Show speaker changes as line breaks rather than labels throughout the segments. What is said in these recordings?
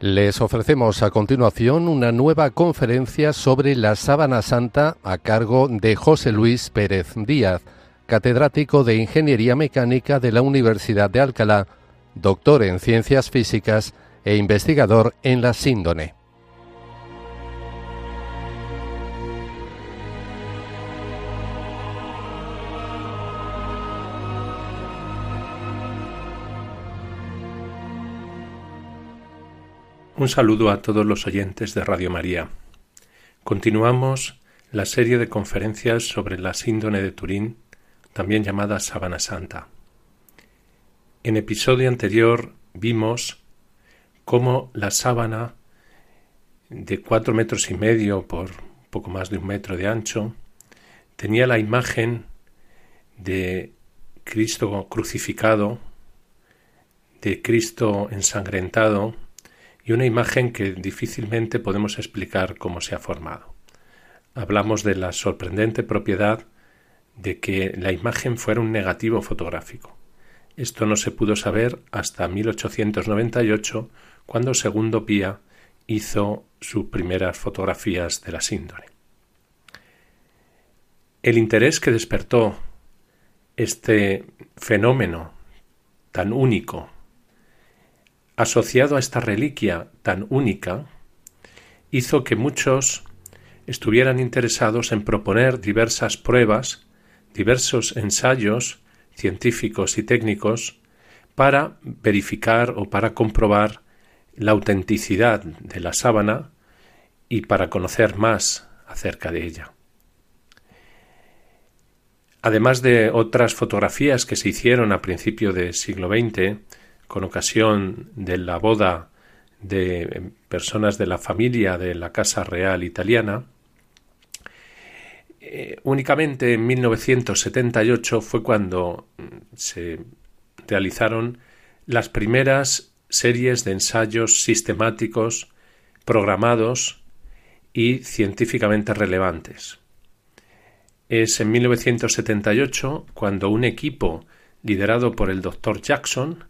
Les ofrecemos a continuación una nueva conferencia sobre la sábana santa a cargo de José Luis Pérez Díaz, catedrático de Ingeniería Mecánica de la Universidad de Alcalá, doctor en Ciencias Físicas e investigador en la síndone.
Un saludo a todos los oyentes de Radio María. Continuamos la serie de conferencias sobre la síndone de Turín, también llamada Sábana Santa. En episodio anterior vimos cómo la sábana de cuatro metros y medio por poco más de un metro de ancho tenía la imagen de Cristo crucificado, de Cristo ensangrentado, y una imagen que difícilmente podemos explicar cómo se ha formado. Hablamos de la sorprendente propiedad de que la imagen fuera un negativo fotográfico. Esto no se pudo saber hasta 1898, cuando Segundo Pía hizo sus primeras fotografías de la síndrome. El interés que despertó este fenómeno tan único asociado a esta reliquia tan única, hizo que muchos estuvieran interesados en proponer diversas pruebas, diversos ensayos científicos y técnicos para verificar o para comprobar la autenticidad de la sábana y para conocer más acerca de ella. Además de otras fotografías que se hicieron a principio del siglo XX, con ocasión de la boda de personas de la familia de la Casa Real italiana, eh, únicamente en 1978 fue cuando se realizaron las primeras series de ensayos sistemáticos, programados y científicamente relevantes. Es en 1978 cuando un equipo liderado por el doctor Jackson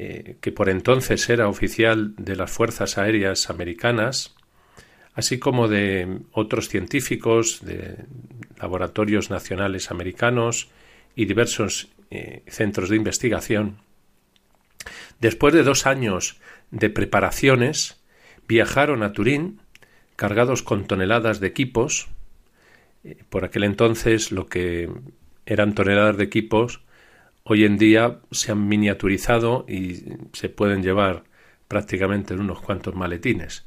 eh, que por entonces era oficial de las Fuerzas Aéreas Americanas, así como de otros científicos de laboratorios nacionales americanos y diversos eh, centros de investigación. Después de dos años de preparaciones, viajaron a Turín cargados con toneladas de equipos. Eh, por aquel entonces lo que eran toneladas de equipos hoy en día se han miniaturizado y se pueden llevar prácticamente en unos cuantos maletines.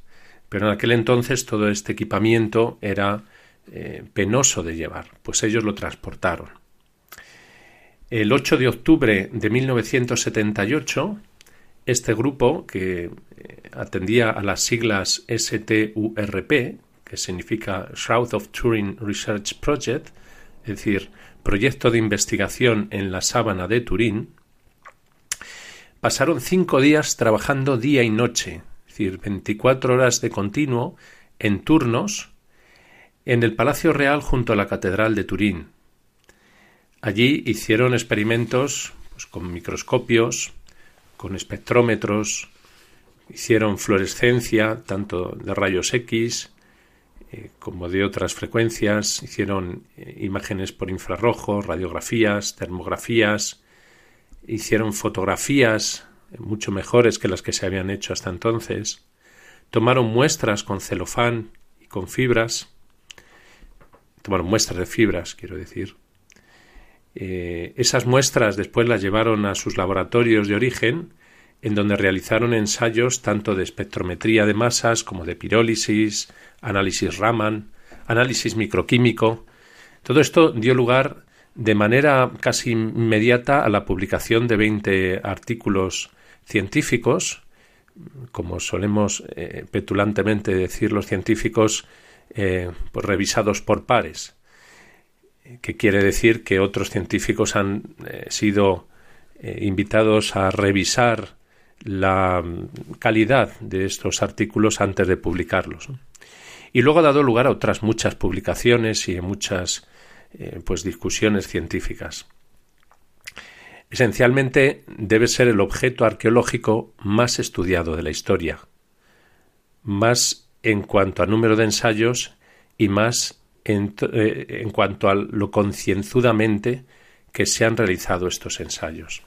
Pero en aquel entonces todo este equipamiento era eh, penoso de llevar, pues ellos lo transportaron. El 8 de octubre de 1978, este grupo, que eh, atendía a las siglas STURP, que significa South of Turin Research Project, es decir, proyecto de investigación en la sábana de Turín, pasaron cinco días trabajando día y noche, es decir, 24 horas de continuo, en turnos, en el Palacio Real junto a la Catedral de Turín. Allí hicieron experimentos pues, con microscopios, con espectrómetros, hicieron fluorescencia tanto de rayos X eh, como de otras frecuencias, hicieron eh, imágenes por infrarrojo, radiografías, termografías, hicieron fotografías eh, mucho mejores que las que se habían hecho hasta entonces, tomaron muestras con celofán y con fibras, tomaron muestras de fibras, quiero decir. esas muestras después las llevaron a sus laboratorios de origen, en donde realizaron ensayos tanto de espectrometría de masas como de pirólisis, análisis Raman, análisis microquímico. Todo esto dio lugar de manera casi inmediata a la publicación de 20 artículos científicos, como solemos eh, petulantemente decir los científicos, eh, pues revisados por pares, que quiere decir que otros científicos han eh, sido invitados a revisar la calidad de estos artículos antes de publicarlos y luego ha dado lugar a otras muchas publicaciones y muchas eh, pues discusiones científicas. Esencialmente debe ser el objeto arqueológico más estudiado de la historia. más en cuanto a número de ensayos y más en, eh, en cuanto a lo concienzudamente que se han realizado estos ensayos.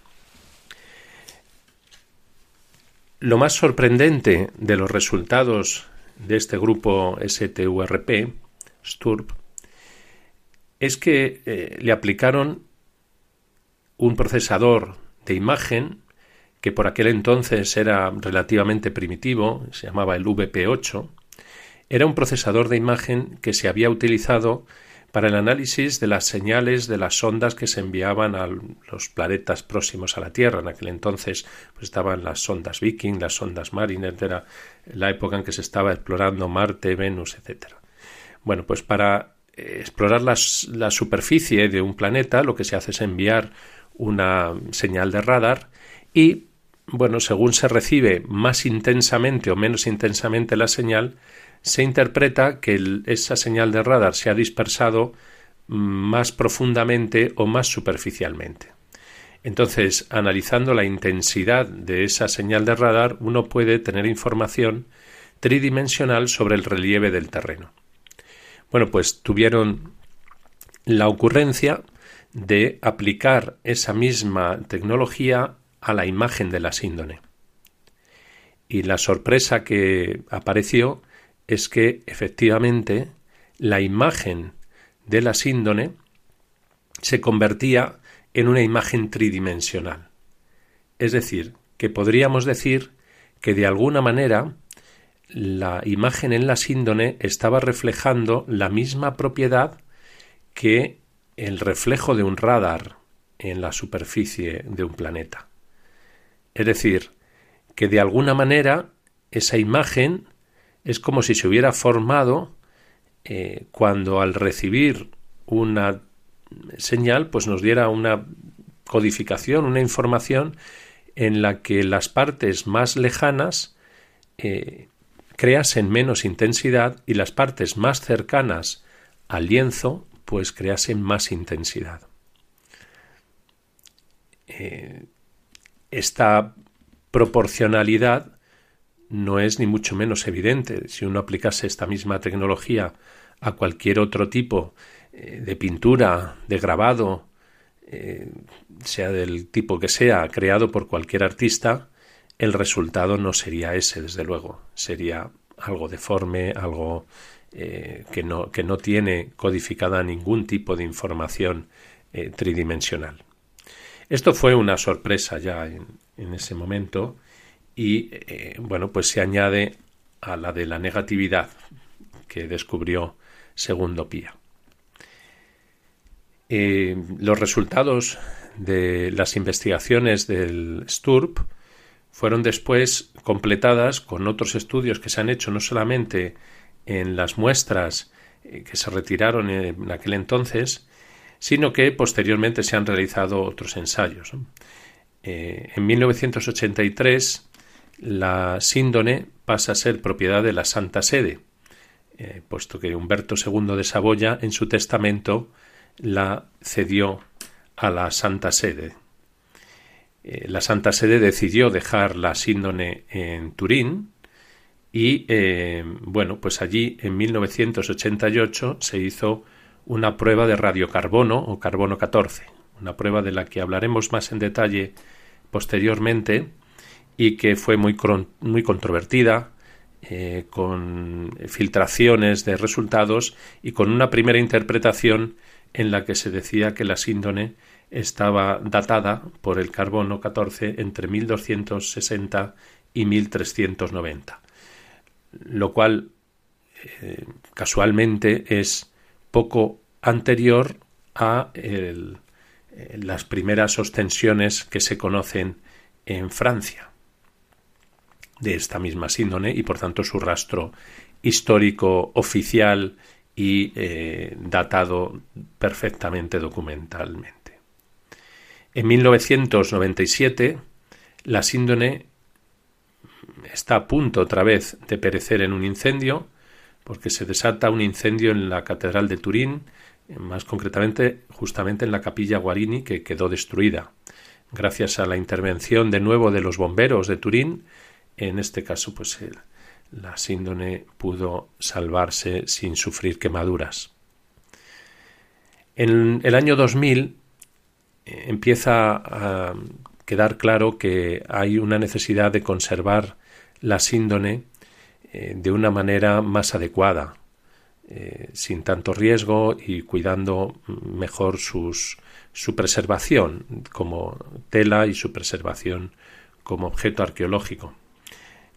Lo más sorprendente de los resultados de este grupo STURP, STURP, es que eh, le aplicaron un procesador de imagen que por aquel entonces era relativamente primitivo, se llamaba el VP8, era un procesador de imagen que se había utilizado para el análisis de las señales de las sondas que se enviaban a los planetas próximos a la Tierra. En aquel entonces pues, estaban las sondas Viking, las sondas Mariner, era la época en que se estaba explorando Marte, Venus, etc. Bueno, pues para eh, explorar la superficie de un planeta lo que se hace es enviar una señal de radar y, bueno, según se recibe más intensamente o menos intensamente la señal, se interpreta que esa señal de radar se ha dispersado más profundamente o más superficialmente. Entonces, analizando la intensidad de esa señal de radar, uno puede tener información tridimensional sobre el relieve del terreno. Bueno, pues tuvieron la ocurrencia de aplicar esa misma tecnología a la imagen de la síndone. Y la sorpresa que apareció es que efectivamente la imagen de la síndone se convertía en una imagen tridimensional. Es decir, que podríamos decir que de alguna manera la imagen en la síndone estaba reflejando la misma propiedad que el reflejo de un radar en la superficie de un planeta. Es decir, que de alguna manera esa imagen es como si se hubiera formado eh, cuando al recibir una señal pues nos diera una codificación, una información en la que las partes más lejanas eh, creasen menos intensidad y las partes más cercanas al lienzo pues creasen más intensidad. Eh, esta proporcionalidad no es ni mucho menos evidente. Si uno aplicase esta misma tecnología a cualquier otro tipo eh, de pintura, de grabado, eh, sea del tipo que sea, creado por cualquier artista, el resultado no sería ese, desde luego. Sería algo deforme, algo eh, que, no, que, no, tiene codificada ningún tipo de información tridimensional. Esto fue una sorpresa ya en ese momento y eh, bueno, pues se añade a la de la negatividad que descubrió Segundo Pía. Eh, los resultados de las investigaciones del STURP fueron después completadas con otros estudios que se han hecho no solamente en las muestras eh, que se retiraron en aquel entonces, sino que posteriormente se han realizado otros ensayos. en 1983 la síndone pasa a ser propiedad de la Santa Sede, eh, puesto que Humberto II de Saboya en su testamento la cedió a la Santa Sede. Eh, la Santa Sede decidió dejar la síndone en Turín y, eh, bueno, pues allí en 1988 se hizo una prueba de radiocarbono o carbono 14, una prueba de la que hablaremos más en detalle posteriormente y que fue muy, muy controvertida, eh, con filtraciones de resultados y con una primera interpretación en la que se decía que la síndone estaba datada por el carbono 14 entre 1260 y 1390, lo cual eh, casualmente es poco anterior a eh, las primeras ostensiones que se conocen en Francia de esta misma síndone y por tanto su rastro histórico oficial y eh, datado perfectamente documentalmente. En 1997 la síndone está a punto otra vez de perecer en un incendio porque se desata un incendio en la Catedral de Turín, más concretamente justamente en la capilla Guarini que quedó destruida. Gracias a la intervención de nuevo de los bomberos de Turín, en este caso pues la síndone pudo salvarse sin sufrir quemaduras. En el año 2000 eh, empieza a quedar claro que hay una necesidad de conservar la síndone eh, de una manera más adecuada, eh, sin tanto riesgo y cuidando mejor su preservación como tela y su preservación como objeto arqueológico.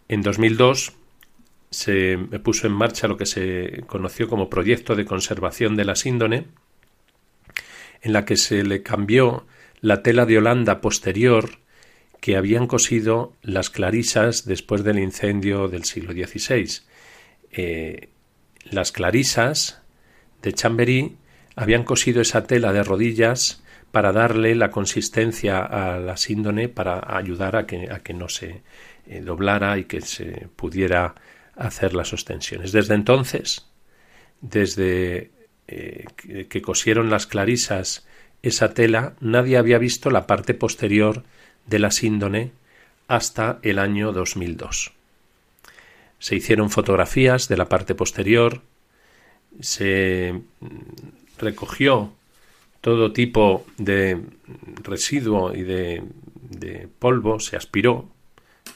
En 2002 se puso en marcha lo que se conoció como proyecto de conservación de la síndone, en la que se le cambió la tela de Holanda posterior que habían cosido las clarisas después del incendio del siglo XVI. Eh, las clarisas de Chamberí habían cosido esa tela de rodillas para darle la consistencia a la síndone para ayudar a que no se eh, doblara y que se pudiera hacer las ostensiones. Desde entonces, desde eh, que cosieron las clarisas esa tela, nadie había visto la parte posterior de la síndone hasta el año 2002. Se hicieron fotografías de la parte posterior, se recogió todo tipo de residuo y de, polvo, se aspiró.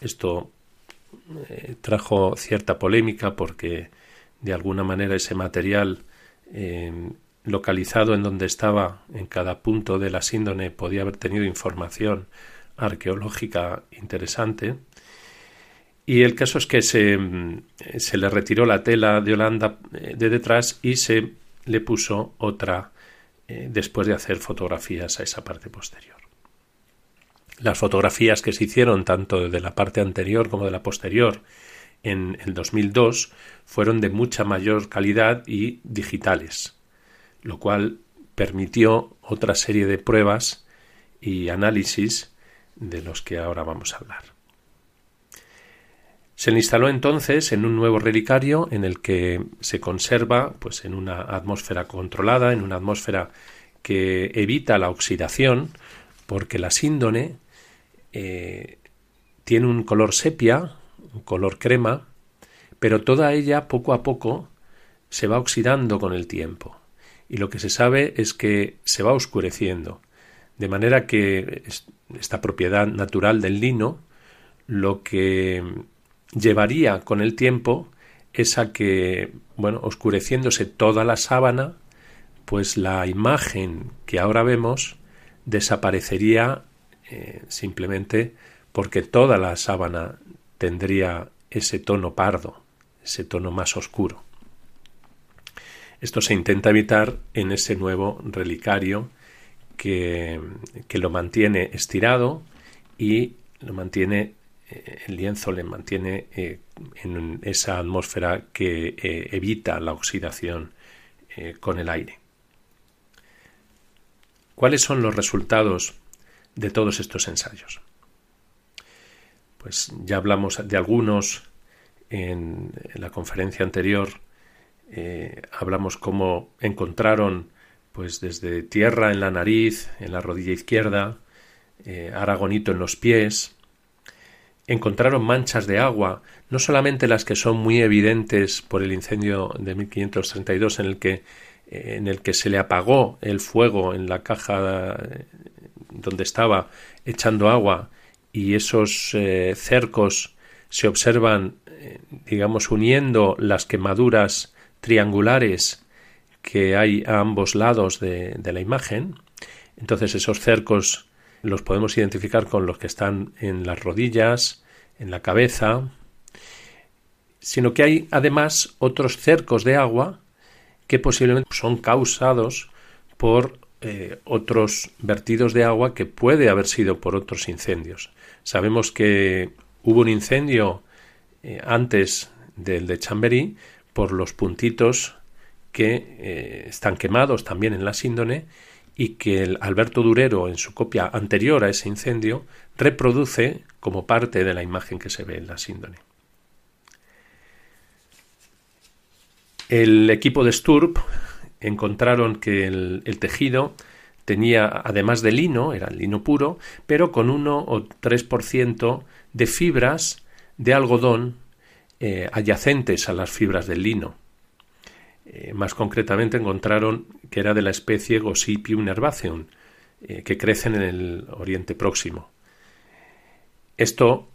Esto eh, trajo cierta polémica porque de alguna manera ese material eh, localizado en donde estaba en cada punto de la síndone podía haber tenido información arqueológica interesante. Y el caso es que se, se le retiró la tela de Holanda eh, de detrás y se le puso otra después de hacer fotografías a esa parte posterior. Las fotografías que se hicieron tanto de la parte anterior como de la posterior en el 2002 fueron de mucha mayor calidad y digitales lo cual permitió otra serie de pruebas y análisis de los que ahora vamos a hablar. Se le instaló entonces en un nuevo relicario en el que se conserva pues en una atmósfera controlada, en una atmósfera que evita la oxidación, porque la síndone eh, tiene un color sepia, un color crema, pero toda ella poco a poco se va oxidando con el tiempo. Y lo que se sabe es que se va oscureciendo, de manera que esta propiedad natural del lino lo que llevaría con el tiempo es a que, bueno, oscureciéndose toda la sábana, pues la imagen que ahora vemos desaparecería eh, simplemente porque toda la sábana tendría ese tono pardo, ese tono más oscuro. Esto se intenta evitar en ese nuevo relicario que, lo mantiene estirado y lo mantiene eh, el lienzo le mantiene eh, en esa atmósfera que evita la oxidación con el aire. ¿Cuáles son los resultados de todos estos ensayos? Pues ya hablamos de algunos en la conferencia anterior eh, hablamos cómo encontraron pues desde tierra en la nariz, en la rodilla izquierda, eh, aragonito en los pies, encontraron manchas de agua, no solamente las que son muy evidentes por el incendio de 1532 en el que eh, en el que se le apagó el fuego en la caja donde estaba echando agua y esos cercos se observan digamos uniendo las quemaduras triangulares que hay a ambos lados de, la imagen. Entonces esos cercos los podemos identificar con los que están en las rodillas, en la cabeza, sino que hay además otros cercos de agua que posiblemente son causados por eh, otros vertidos de agua que puede haber sido por otros incendios. Sabemos que hubo un incendio eh, antes del de Chamberí, por los puntitos que eh, están quemados también en la síndone y que el Alberto Durero en su copia anterior a ese incendio reproduce como parte de la imagen que se ve en la síndone. El equipo de Sturp encontraron que el, tejido tenía, además de lino, era lino puro, pero con 1 o 3% de fibras de algodón eh, adyacentes a las fibras del lino. Eh, más concretamente encontraron que era de la especie Gossypium nervaceum, eh, que crecen en el Oriente Próximo. Esto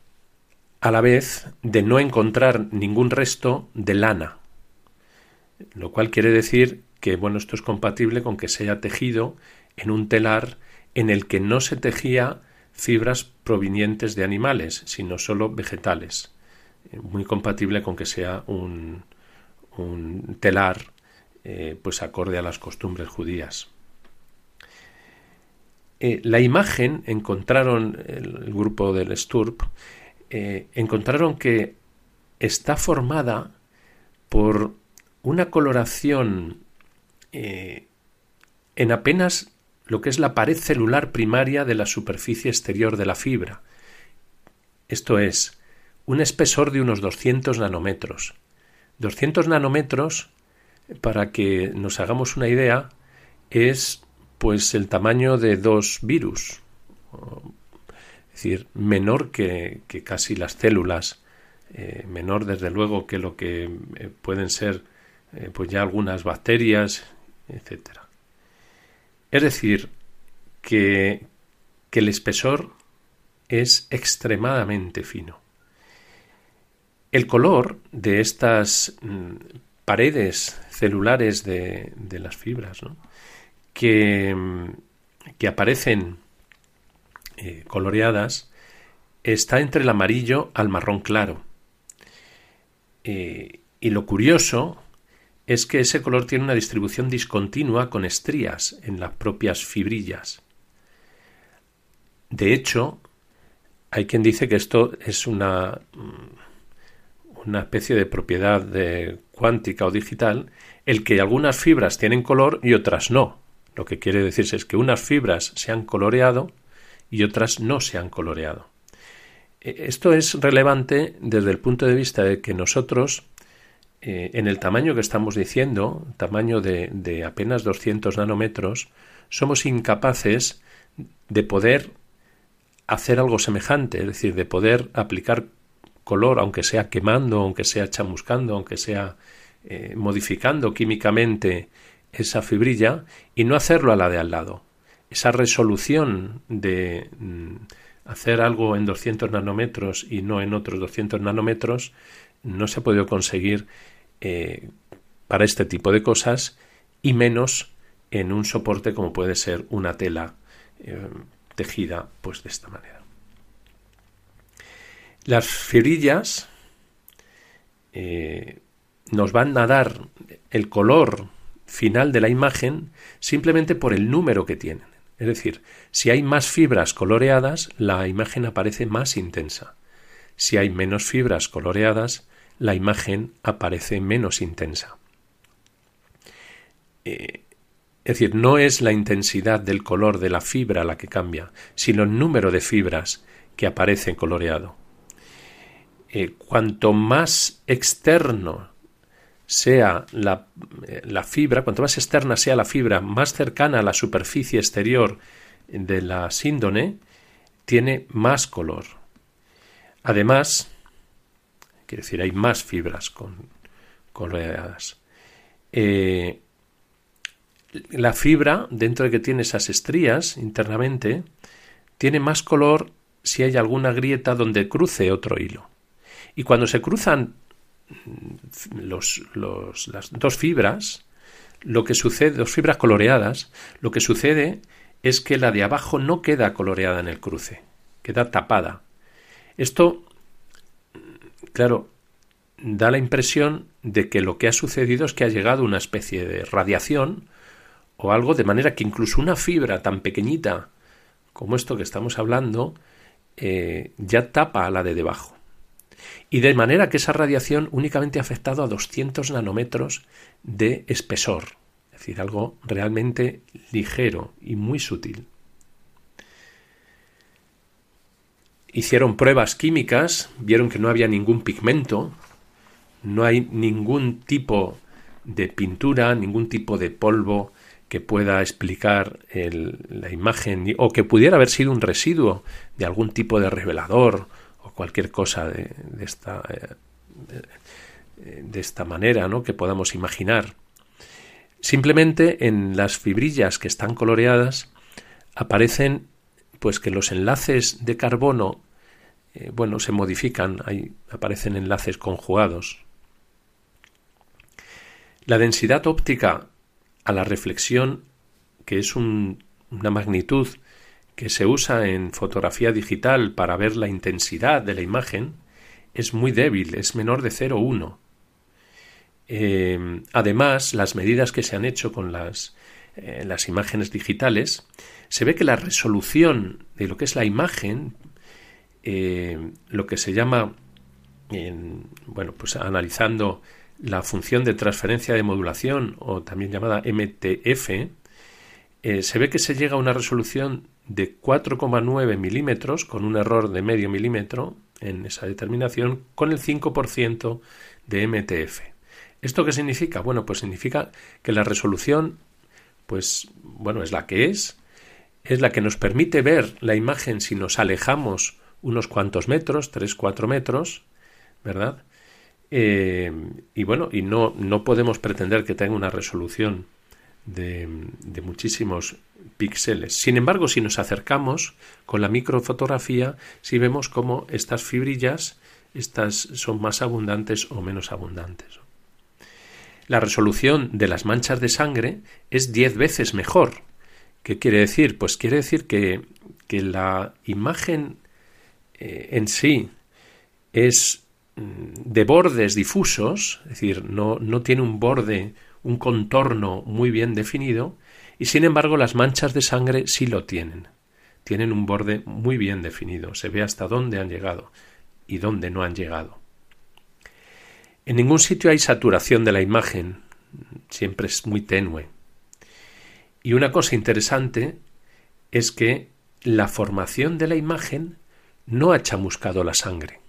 a la vez de no encontrar ningún resto de lana, lo cual quiere decir que bueno, esto es compatible con que se haya tejido en un telar en el que no se tejía fibras provenientes de animales, sino solo vegetales. Eh, muy compatible con que sea un, un telar eh, pues acorde a las costumbres judías. Eh, la imagen encontraron el, grupo del Sturp encontraron que está formada por una coloración en apenas lo que es la pared celular primaria de la superficie exterior de la fibra. Esto es, un espesor de unos 200 nanómetros. 200 nanómetros, para que nos hagamos una idea, es pues el tamaño de dos virus, es decir, menor que, casi las células, eh, menor desde luego que lo que eh, pueden ser eh, pues ya algunas bacterias, etcétera. Es decir, que, el espesor es extremadamente fino. El color de estas mm, paredes celulares de, las fibras que, mm, que, aparecen eh, coloreadas está entre el amarillo al marrón claro. Eh, y lo curioso es que ese color tiene una distribución discontinua con estrías en las propias fibrillas. De hecho, hay quien dice que esto es una, mm, una especie de propiedad de cuántica o digital, el que algunas fibras tienen color y otras no. Lo que quiere decirse es que unas fibras se han coloreado y otras no se han coloreado. E, esto es relevante desde el punto de vista de que nosotros eh, en el tamaño que estamos diciendo, tamaño de, apenas 200 nanómetros, somos incapaces de poder hacer algo semejante, es decir, de poder aplicar color, aunque sea quemando, aunque sea chamuscando, aunque sea eh, modificando químicamente esa fibrilla y no hacerlo a la de al lado. Esa resolución de mm, hacer algo en 200 nanómetros y no en otros 200 nanómetros no se ha podido conseguir eh, para este tipo de cosas y menos en un soporte como puede ser una tela eh, tejida pues de esta manera. Las fibrillas eh, nos van a dar el color final de la imagen simplemente por el número que tienen. Es decir, si hay más fibras coloreadas, la imagen aparece más intensa. Si hay menos fibras coloreadas, la imagen aparece menos intensa. Eh, es decir, no es la intensidad del color de la fibra la que cambia, sino el número de fibras que aparece coloreado. Eh, cuanto más externo sea la, eh, la, fibra, cuanto más externa sea la fibra, más cercana a la superficie exterior de la síndone, tiene más color. Además, Quiere decir, hay más fibras con, coloreadas. Eh, la fibra, dentro de que tiene esas estrías internamente, tiene más color si hay alguna grieta donde cruce otro hilo. Y cuando se cruzan los, las dos fibras, lo que sucede, dos fibras coloreadas, lo que sucede es que la de abajo no queda coloreada en el cruce, queda tapada. Esto claro, da la impresión de que lo que ha sucedido es que ha llegado una especie de radiación o algo de manera que incluso una fibra tan pequeñita como esto que estamos hablando eh, ya tapa a la de debajo. Y de manera que esa radiación únicamente ha afectado a 200 nanómetros de espesor, es decir, algo realmente ligero y muy sutil. Hicieron pruebas químicas, vieron que no había ningún pigmento, no hay ningún tipo de pintura, ningún tipo de polvo que pueda explicar la imagen o que pudiera haber sido un residuo de algún tipo de revelador o cualquier cosa de, esta, eh, de esta manera, ¿no? que podamos imaginar. Simplemente en las fibrillas que están coloreadas aparecen pues que los enlaces de carbono eh, bueno se modifican, ahí aparecen enlaces conjugados. La densidad óptica a la reflexión, que es una magnitud que se usa en fotografía digital para ver la intensidad de la imagen, es muy débil, es menor de 0,1. Eh, además, las medidas que se han hecho con las, eh, las imágenes digitales, se ve que la resolución de lo que es la imagen, eh, lo que se llama, bueno, pues analizando la función de transferencia de modulación o también llamada MTF, se ve que se llega a una resolución de 4,9 milímetros con un error de medio milímetro en esa determinación con el 5% de MTF. ¿Esto qué significa? Bueno, pues significa que la resolución, pues, bueno, es la que es, es la que nos permite ver la imagen si nos alejamos unos cuantos metros, 3, 4 metros, ¿verdad? Eh, y bueno, y no, no podemos pretender que tenga una resolución de, de, muchísimos píxeles. Sin embargo, si nos acercamos con la microfotografía, si vemos cómo estas fibrillas estas son más abundantes o menos abundantes. La resolución de las manchas de sangre es diez veces mejor. ¿Qué quiere decir? Pues quiere decir que, que la imagen eh, en sí es mm, de bordes difusos, es decir, no, no tiene un borde, un contorno muy bien definido, y sin embargo las manchas de sangre sí lo tienen. Tienen un borde muy bien definido, se ve hasta dónde han llegado y dónde no han llegado. En ningún sitio hay saturación de la imagen, siempre es muy tenue. Y una cosa interesante es que la formación de la imagen no ha chamuscado la sangre.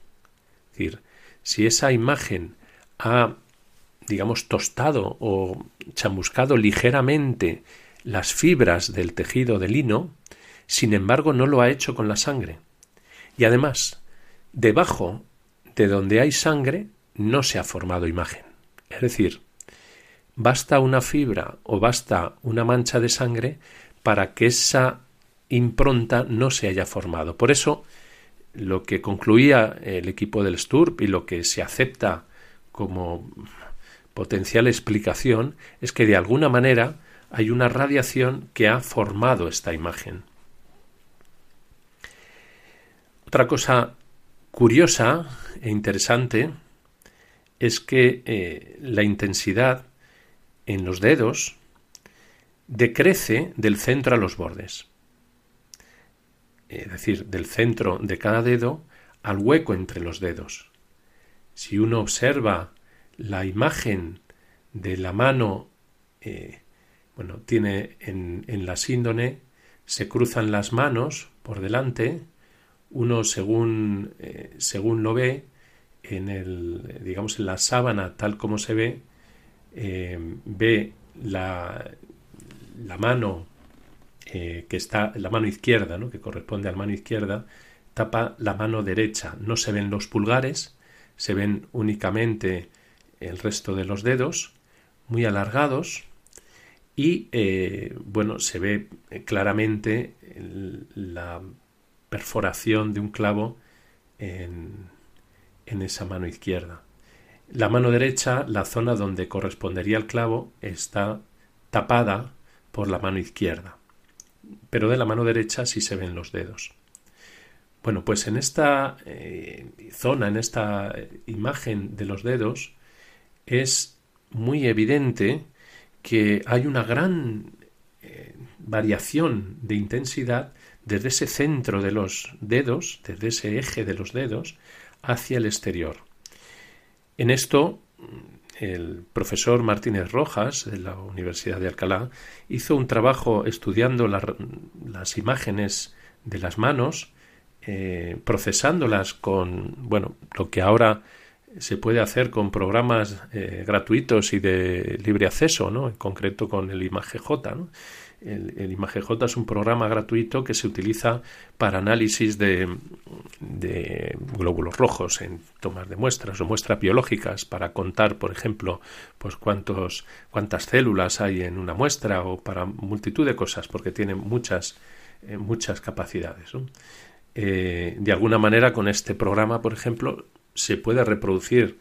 Es decir, si esa imagen ha, digamos, tostado o chamuscado ligeramente las fibras del tejido de lino, sin embargo no lo ha hecho con la sangre. Y además, debajo de donde hay sangre no se ha formado imagen. Es decir, basta una fibra o basta una mancha de sangre para que esa impronta no se haya formado. Por eso, lo que concluía el equipo del STURP y lo que se acepta como potencial explicación es que de alguna manera hay una radiación que ha formado esta imagen. Otra cosa curiosa e interesante es que eh, la intensidad en los dedos decrece del centro a los bordes. Es decir, del centro de cada dedo al hueco entre los dedos. Si uno observa la imagen de la mano, eh, bueno, tiene en, la síndone, se cruzan las manos por delante, uno según, eh, según lo ve, en el, digamos, en la sábana tal como se ve, eh, ve la, la mano eh, que está, la mano izquierda, que corresponde a la mano izquierda, tapa la mano derecha. No se ven los pulgares, se ven únicamente el resto de los dedos, muy alargados, y eh, bueno, se ve claramente la perforación de un clavo en, en esa mano izquierda. La mano derecha, la zona donde correspondería el clavo, está tapada por la mano izquierda, pero de la mano derecha sí se ven los dedos. Bueno, pues en esta eh, zona, en esta imagen de los dedos, es muy evidente que hay una gran eh, variación de intensidad desde ese centro de los dedos, desde ese eje de los dedos, hacia el exterior. En esto, el profesor Martínez Rojas, de la Universidad de Alcalá, hizo un trabajo estudiando las imágenes de las manos, eh, procesándolas con, bueno, lo que ahora se puede hacer con programas eh, gratuitos y de libre acceso, ¿no? En concreto con el ImageJ, ¿no? El, el ImageJ es un programa gratuito que se utiliza para análisis de, glóbulos rojos en tomas de muestras o muestras biológicas para contar, por ejemplo, pues cuántos, cuántas células hay en una muestra o para multitud de cosas, porque tiene muchas, eh, muchas capacidades. Eh, de alguna manera, con este programa, por ejemplo, se puede reproducir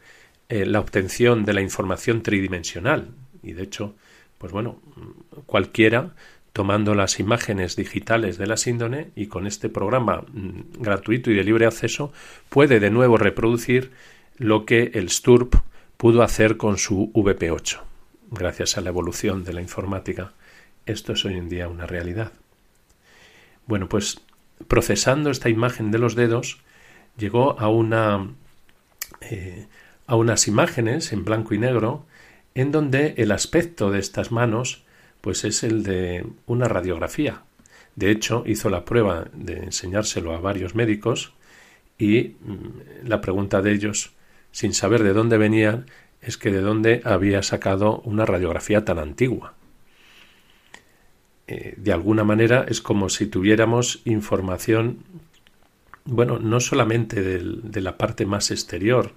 eh, la obtención de la información tridimensional. Y de hecho, pues bueno, cualquiera tomando las imágenes digitales de la síndone y con este programa mm, gratuito y de libre acceso puede de nuevo reproducir lo que el STURP pudo hacer con su VP8. Gracias a la evolución de la informática, esto es hoy en día una realidad. Bueno, pues procesando esta imagen de los dedos, llegó a una eh, a unas imágenes en blanco y negro en donde el aspecto de estas manos pues es el de una radiografía. De hecho, hizo la prueba de enseñárselo a varios médicos y mm, la pregunta de ellos, sin saber de dónde venían, es que de dónde había sacado una radiografía tan antigua. Eh, de alguna manera es como si tuviéramos información, bueno, no solamente de la parte más exterior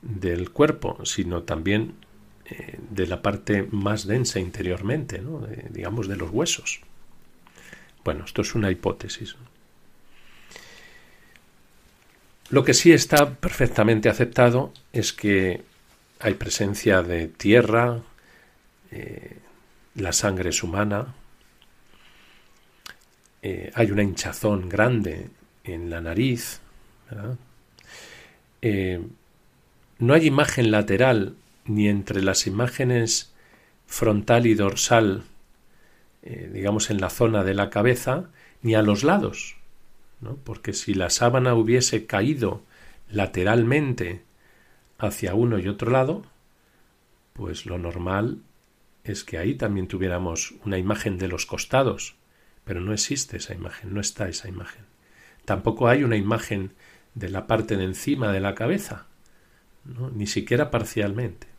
del cuerpo, sino también eh, de la parte más densa interiormente, digamos de los huesos. Bueno, esto es una hipótesis. Lo que sí está perfectamente aceptado es que hay presencia de tierra, eh, la sangre es humana, eh, hay una hinchazón grande en la nariz, no hay imagen lateral ni entre las imágenes frontal y dorsal, eh, digamos en la zona de la cabeza, ni a los lados, ¿no? porque si la sábana hubiese caído lateralmente hacia uno y otro lado, pues lo normal es que ahí también tuviéramos una imagen de los costados, pero no existe esa imagen, no está esa imagen. Tampoco hay una imagen de la parte de encima de la cabeza, ni siquiera parcialmente.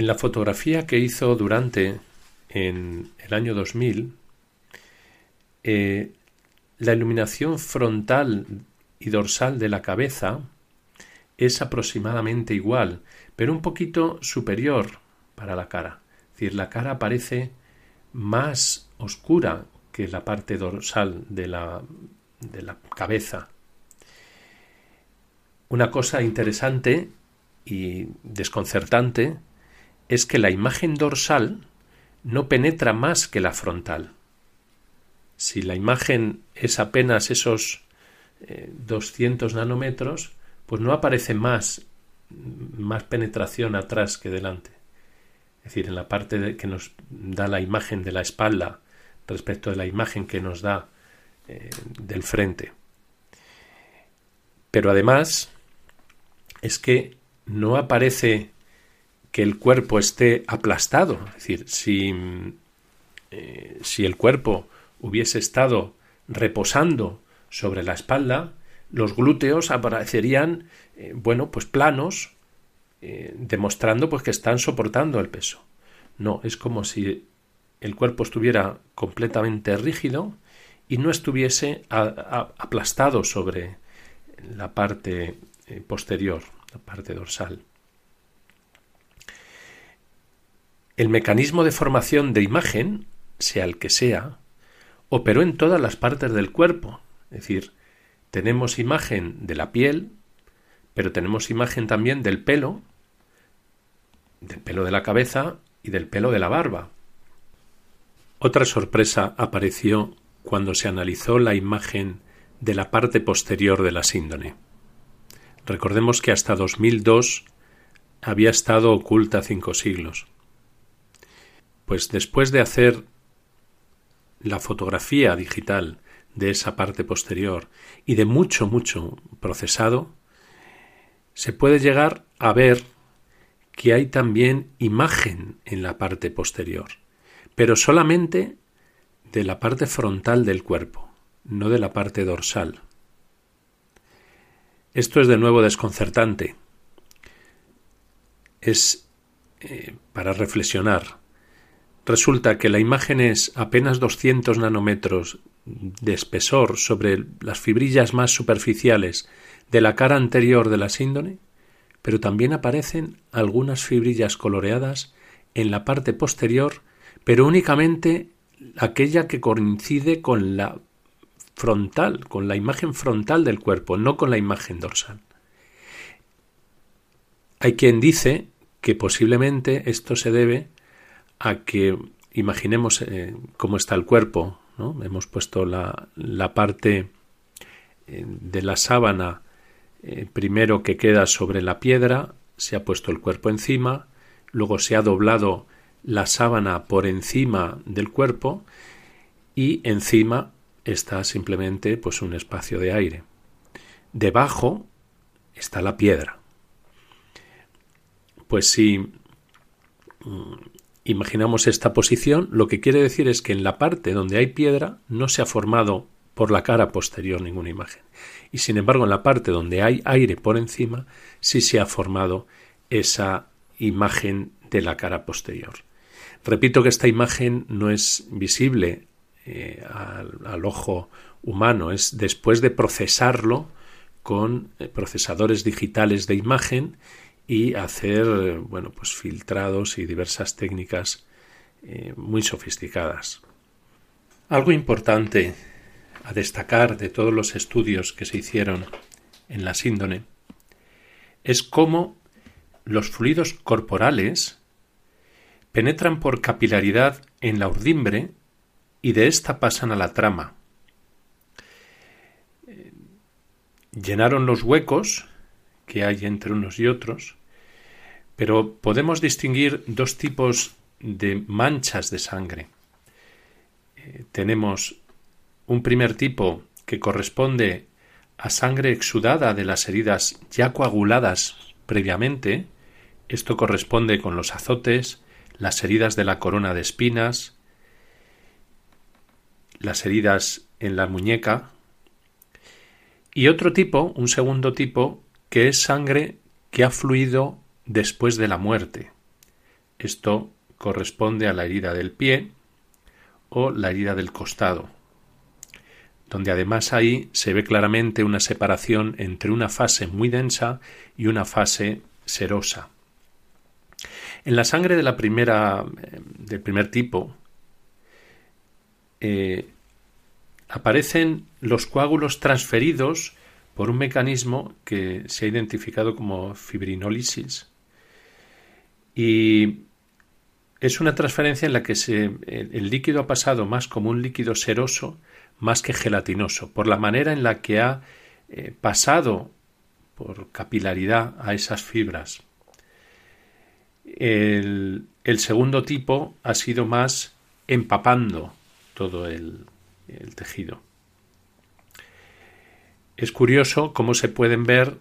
En la fotografía que hizo Durante en el año 2000, eh, la iluminación frontal y dorsal de la cabeza es aproximadamente igual, pero un poquito superior para la cara. Es decir, la cara parece más oscura que la parte dorsal de la, de la cabeza. Una cosa interesante y desconcertante es que la imagen dorsal no penetra más que la frontal. Si la imagen es apenas esos 200 eh, nanómetros, pues no aparece más, más penetración atrás que delante. Es decir, en la parte que nos da la imagen de la espalda respecto de la imagen que nos da eh, del frente. Pero además es que no aparece que el cuerpo esté aplastado. Es decir, si, eh, si el cuerpo hubiese estado reposando sobre la espalda, los glúteos aparecerían, eh, bueno, pues planos, eh, demostrando pues que están soportando el peso. No, es como si el cuerpo estuviera completamente rígido y no estuviese aplastado sobre la parte posterior, la parte dorsal. El mecanismo de formación de imagen, sea el que sea, operó en todas las partes del cuerpo. Es decir, tenemos imagen de la piel, pero tenemos imagen también del pelo, del pelo de la cabeza y del pelo de la barba. Otra sorpresa apareció cuando se analizó la imagen de la parte posterior de la síndone. Recordemos que hasta 2002 había estado oculta cinco siglos. Pues después de hacer la fotografía digital de esa parte posterior y de mucho, mucho procesado, se puede llegar a ver que hay también imagen en la parte posterior, pero solamente de la parte frontal del cuerpo, no de la parte dorsal. Esto es de nuevo desconcertante. Es eh, para reflexionar Resulta que la imagen es apenas 200 nanómetros de espesor sobre las fibrillas más superficiales de la cara anterior de la síndone, pero también aparecen algunas fibrillas coloreadas en la parte posterior, pero únicamente aquella que coincide con la frontal, con la imagen frontal del cuerpo, no con la imagen dorsal. Hay quien dice que posiblemente esto se debe a que imaginemos eh, cómo está el cuerpo. ¿no? Hemos puesto la, la parte eh, de la sábana eh, primero que queda sobre la piedra, se ha puesto el cuerpo encima, luego se ha doblado la sábana por encima del cuerpo y encima está simplemente pues un espacio de aire. Debajo está la piedra. Pues si mm, imaginamos esta posición, lo que quiere decir es que en la parte donde hay piedra no se ha formado por la cara posterior ninguna imagen. Y sin embargo, en la parte donde hay aire por encima, sí se ha formado esa imagen de la cara posterior. Repito que esta imagen no es visible eh, al, ojo humano, es después de procesarlo con eh, procesadores digitales de imagen y hacer bueno pues filtrados y diversas técnicas eh, muy sofisticadas. Algo importante a destacar de todos los estudios que se hicieron en la síndone es cómo los fluidos corporales penetran por capilaridad en la urdimbre y de ésta pasan a la trama. Eh, llenaron los huecos que hay entre unos y otros pero podemos distinguir dos tipos de manchas de sangre. Eh, tenemos un primer tipo que corresponde a sangre exudada de las heridas ya coaguladas previamente. Esto corresponde con los azotes, las heridas de la corona de espinas, las heridas en la muñeca. Y otro tipo, un segundo tipo, que es sangre que ha fluido después de la muerte. Esto corresponde a la herida del pie o la herida del costado, donde además ahí se ve claramente una separación entre una fase muy densa y una fase serosa. En la sangre eh, del primer tipo, eh, aparecen los coágulos transferidos por un mecanismo que se ha identificado como fibrinólisis. Y es una transferencia en la que el, líquido ha pasado más como un líquido seroso más que gelatinoso, por la manera en la que ha eh, pasado por capilaridad a esas fibras. El, segundo tipo ha sido más empapando todo el tejido. Es curioso cómo se pueden ver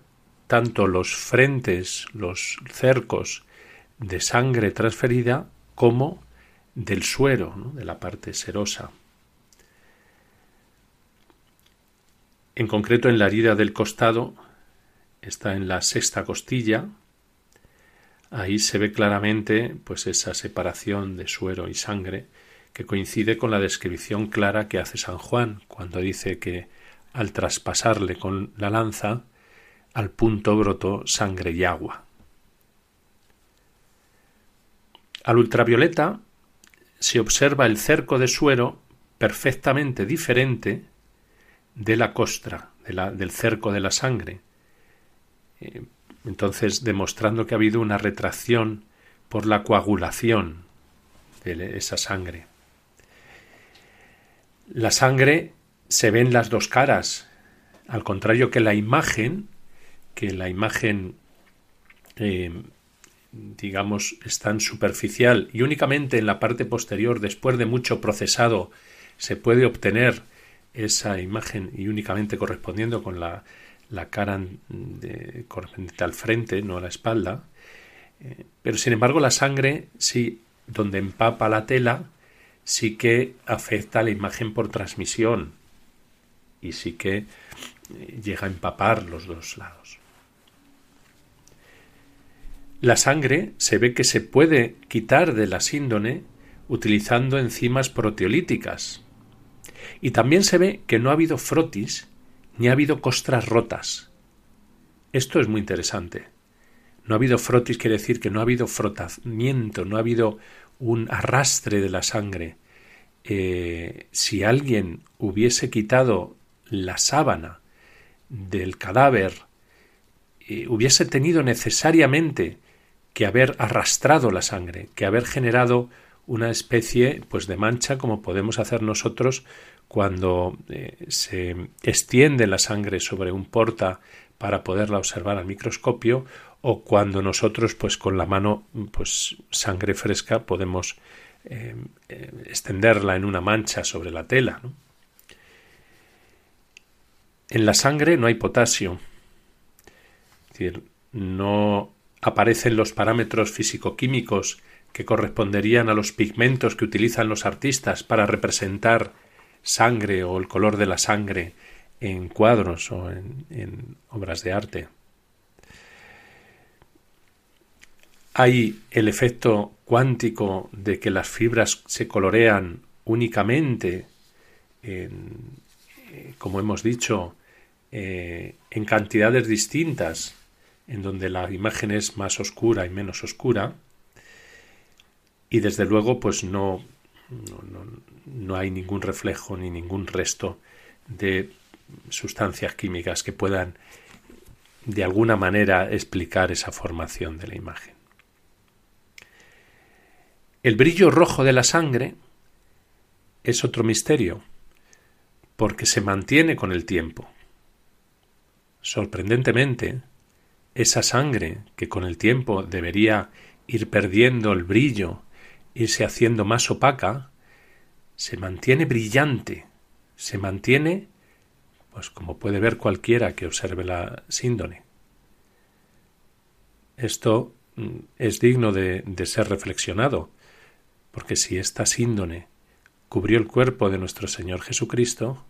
tanto los frentes, los cercos de sangre transferida, como del suero, de la parte serosa. En concreto, en la herida del costado, está en la sexta costilla, ahí se ve claramente pues esa separación de suero y sangre que coincide con la descripción clara que hace San Juan cuando dice que al traspasarle con la lanza, al punto brotó sangre y agua. Al ultravioleta se observa el cerco de suero perfectamente diferente de la costra, del cerco de la sangre. Eh, entonces, demostrando que ha habido una retracción por la coagulación de esa sangre. La sangre se ven las dos caras, al contrario que la imagen, que la imagen, eh, digamos, es tan superficial y únicamente en la parte posterior, después de mucho procesado, se puede obtener esa imagen y únicamente correspondiendo con la, la cara de, correspondiente al frente, no a la espalda. Eh, pero sin embargo, la sangre, sí, donde empapa la tela, sí que afecta a la imagen por transmisión y sí que eh, llega a empapar los dos lados. La sangre se ve que se puede quitar de la síndone utilizando enzimas proteolíticas. Y también se ve que no ha habido frotis ni ha habido costras rotas. Esto es muy interesante. No ha habido frotis quiere decir que no ha habido frotamiento, no ha habido un arrastre de la sangre. Eh, si alguien hubiese quitado la sábana del cadáver eh, hubiese tenido necesariamente que haber arrastrado la sangre, que haber generado una especie pues de mancha como podemos hacer nosotros cuando eh, se extiende la sangre sobre un porta para poderla observar al microscopio o cuando nosotros pues con la mano pues sangre fresca podemos eh, extenderla en una mancha sobre la tela en la sangre no hay potasio. Es decir, no aparecen los parámetros físico-químicos que corresponderían a los pigmentos que utilizan los artistas para representar sangre o el color de la sangre en cuadros o en, obras de arte. Hay el efecto cuántico de que las fibras se colorean únicamente en, eh, como hemos dicho, eh, en cantidades distintas, en donde la imagen es más oscura y menos oscura, y desde luego pues no, no, no hay ningún reflejo ni ningún resto de sustancias químicas que puedan de alguna manera explicar esa formación de la imagen. El brillo rojo de la sangre es otro misterio, porque se mantiene con el tiempo. Sorprendentemente, esa sangre que con el tiempo debería ir perdiendo el brillo, irse haciendo más opaca, se mantiene brillante, se mantiene, pues como puede ver cualquiera que observe la síndone. Esto mm, es digno de, de ser reflexionado, porque si esta síndone cubrió el cuerpo de nuestro Señor Jesucristo,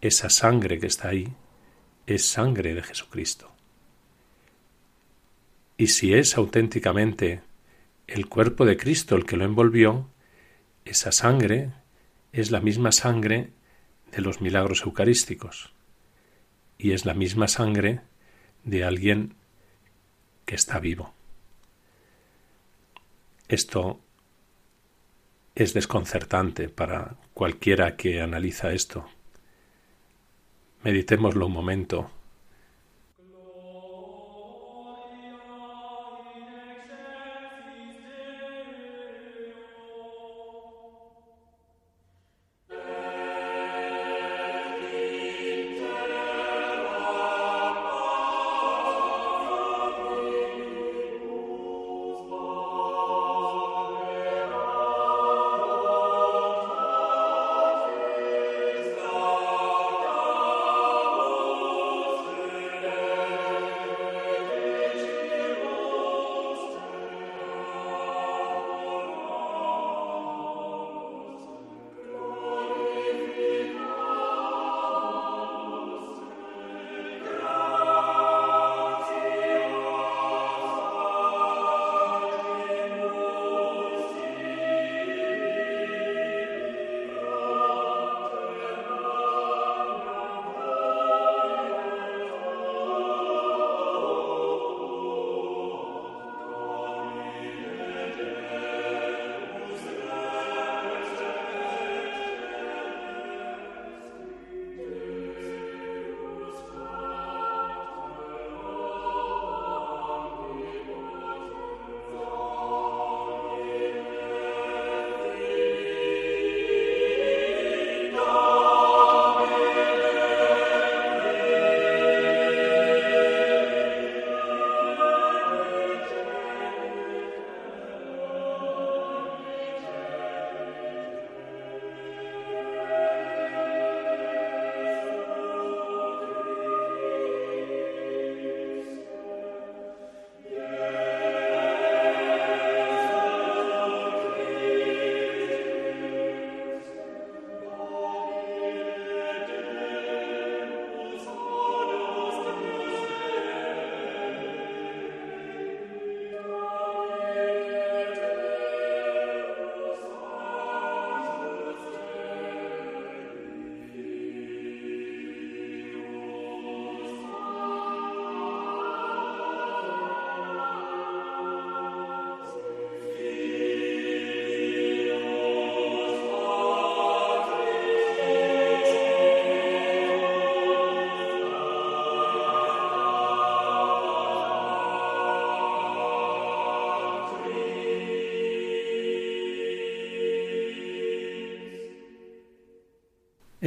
esa sangre que está ahí es sangre de Jesucristo. Y si es auténticamente el cuerpo de Cristo el que lo envolvió, esa sangre es la misma sangre de los milagros eucarísticos y es la misma sangre de alguien que está vivo. Esto es desconcertante para cualquiera que analiza esto. Meditémoslo un momento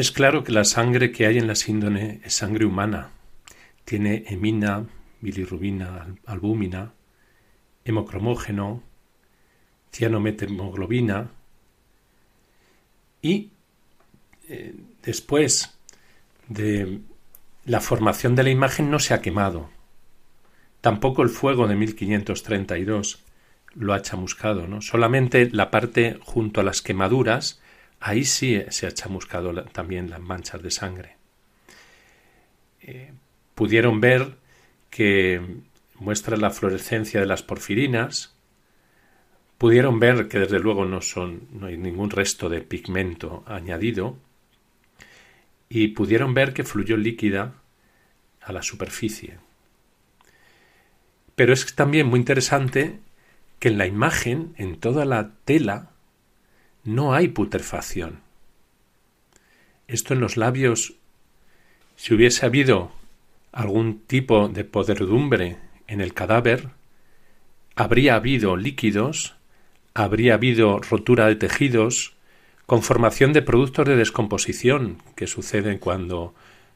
Es claro que la sangre que hay en la síndone es sangre humana. Tiene hemina, bilirrubina, albúmina, hemocromógeno, cianometemoglobina y eh, después de la formación de la imagen no se ha quemado. Tampoco el fuego de 1532 lo ha chamuscado, ¿no? Solamente la parte junto a las quemaduras ahí sí se ha chamuscado también las manchas de sangre. Eh, pudieron ver que muestra la fluorescencia de las porfirinas, pudieron ver que desde luego no no hay ningún resto de pigmento añadido y pudieron ver que fluyó líquida a la superficie. Pero es también muy interesante que en la imagen, en toda la tela, no hay putrefacción. Esto en los labios, si hubiese habido algún tipo de podredumbre en el cadáver, habría habido líquidos, habría habido rotura de tejidos, conformación de productos de descomposición que suceden cuando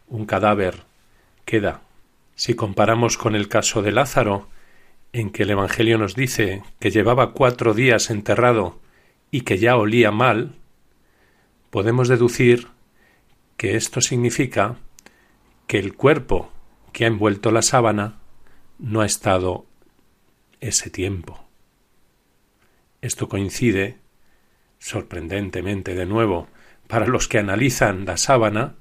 un cadáver queda. Si comparamos con el caso de Lázaro, en que el Evangelio nos dice que llevaba cuatro días enterrado y que ya olía mal, podemos deducir que esto significa que el cuerpo que ha envuelto la sábana no ha estado ese tiempo. Esto coincide, sorprendentemente de nuevo, para los que analizan la sábana,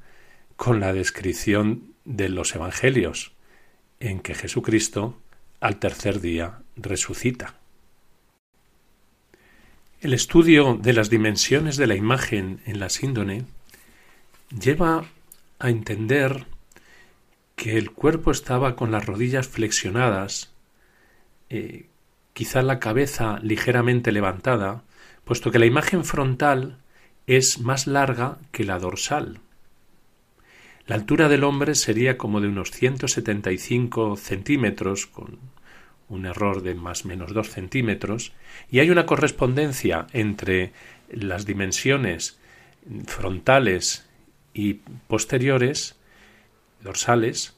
con la descripción de los Evangelios, en que Jesucristo al tercer día resucita. El estudio de las dimensiones de la imagen en la síndone lleva a entender que el cuerpo estaba con las rodillas flexionadas, eh, quizá la cabeza ligeramente levantada, puesto que la imagen frontal es más larga que la dorsal. La altura del hombre sería como de unos 175 centímetros, con un error de más o menos 2 centímetros, y hay una correspondencia entre las dimensiones frontales y posteriores, dorsales,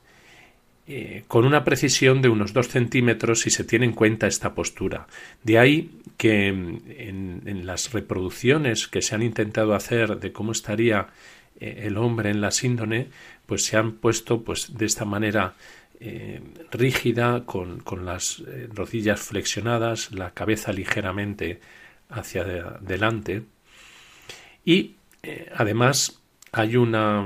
eh, con una precisión de unos 2 centímetros si se tiene en cuenta esta postura. De ahí que en, las reproducciones que se han intentado hacer de cómo estaría eh, el hombre en la síndone, pues se han puesto pues de esta manera eh, rígida, con, las eh, rodillas flexionadas, la cabeza ligeramente hacia adelante. Y además hay una,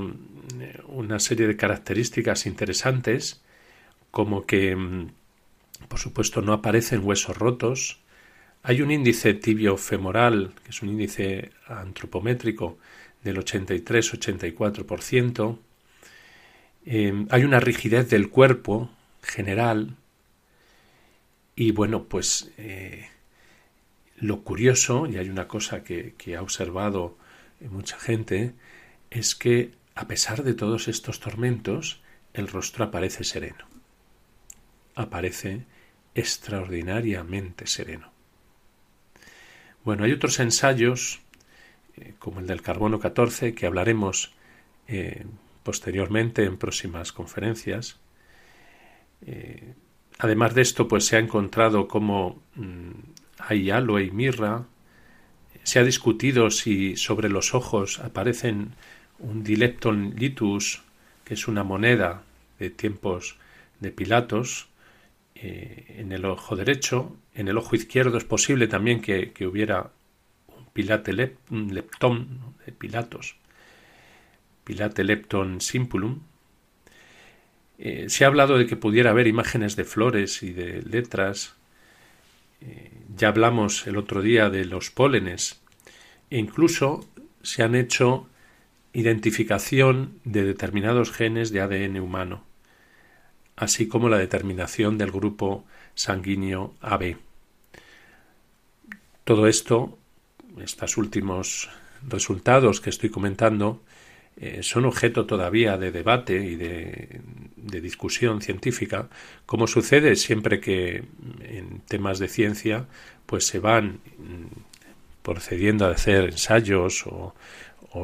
una serie de características interesantes, como que, mm, por supuesto, no aparecen huesos rotos, hay un índice tibio femoral, que es un índice antropométrico, del 83-84%. Eh, hay una rigidez del cuerpo general y bueno, pues eh, lo curioso, y hay una cosa que, que ha observado mucha gente, es que a pesar de todos estos tormentos, el rostro aparece sereno. Aparece extraordinariamente sereno. Bueno, hay otros ensayos eh, como el del carbono 14, que hablaremos eh, posteriormente en próximas conferencias. Eh, además de esto, pues se ha encontrado como mm, hay aloe y mirra. Se ha discutido si sobre los ojos aparecen un dilepton litus, que es una moneda de tiempos de Pilatos, en el ojo derecho. En el ojo izquierdo es posible también que hubiera Pilate lepton de Pilatos, Pilate lepton simpulum. Eh, se ha hablado de que pudiera haber imágenes de flores y de letras. Eh, ya hablamos el otro día de los pólenes. E incluso se han hecho identificación de determinados genes de ADN humano, así como la determinación del grupo sanguíneo AB. Todo esto estos últimos resultados que estoy comentando eh, son objeto todavía de debate y de, discusión científica, como sucede siempre que en temas de ciencia pues se van mm, procediendo a hacer ensayos o,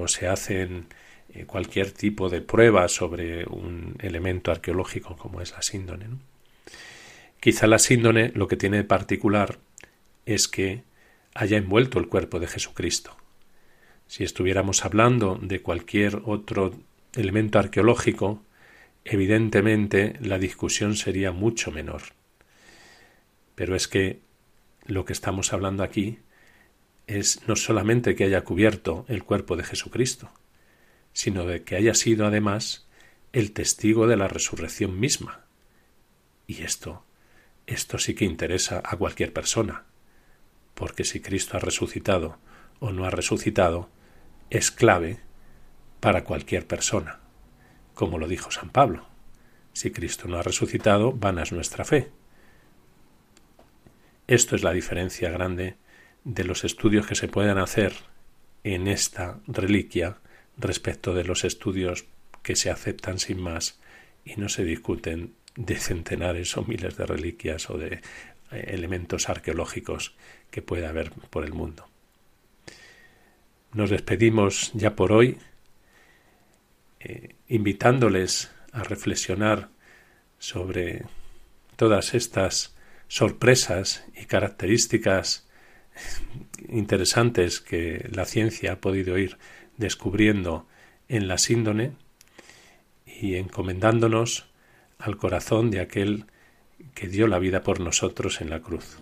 se hacen eh, cualquier tipo de prueba sobre un elemento arqueológico como es la síndone. Quizá la síndone lo que tiene de particular es que haya envuelto el cuerpo de Jesucristo. Si estuviéramos hablando de cualquier otro elemento arqueológico, evidentemente la discusión sería mucho menor. Pero es que lo que estamos hablando aquí es no solamente que haya cubierto el cuerpo de Jesucristo, sino de que haya sido además el testigo de la resurrección misma. Y esto, esto sí que interesa a cualquier persona porque si Cristo ha resucitado o no ha resucitado, es clave para cualquier persona, como lo dijo San Pablo. Si Cristo no ha resucitado, vana es nuestra fe. Esto es la diferencia grande de los estudios que se pueden hacer en esta reliquia respecto de los estudios que se aceptan sin más y no se discuten de centenares o miles de reliquias o de eh, elementos arqueológicos que pueda haber por el mundo. Nos despedimos ya por hoy, eh, invitándoles a reflexionar sobre todas estas sorpresas y características interesantes que la ciencia ha podido ir descubriendo en la síndone y encomendándonos al corazón de aquel que dio la vida por nosotros en la cruz.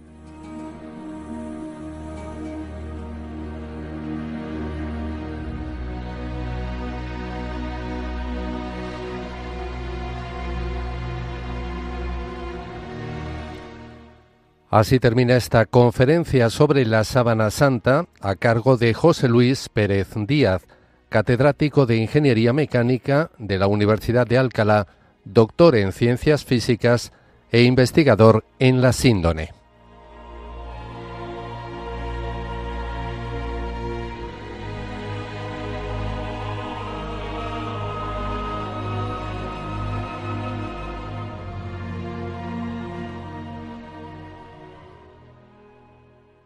Así termina esta conferencia sobre la sábana santa a cargo de José Luis Pérez Díaz, catedrático de Ingeniería Mecánica de la Universidad de Alcalá, doctor en Ciencias Físicas e investigador en la síndone.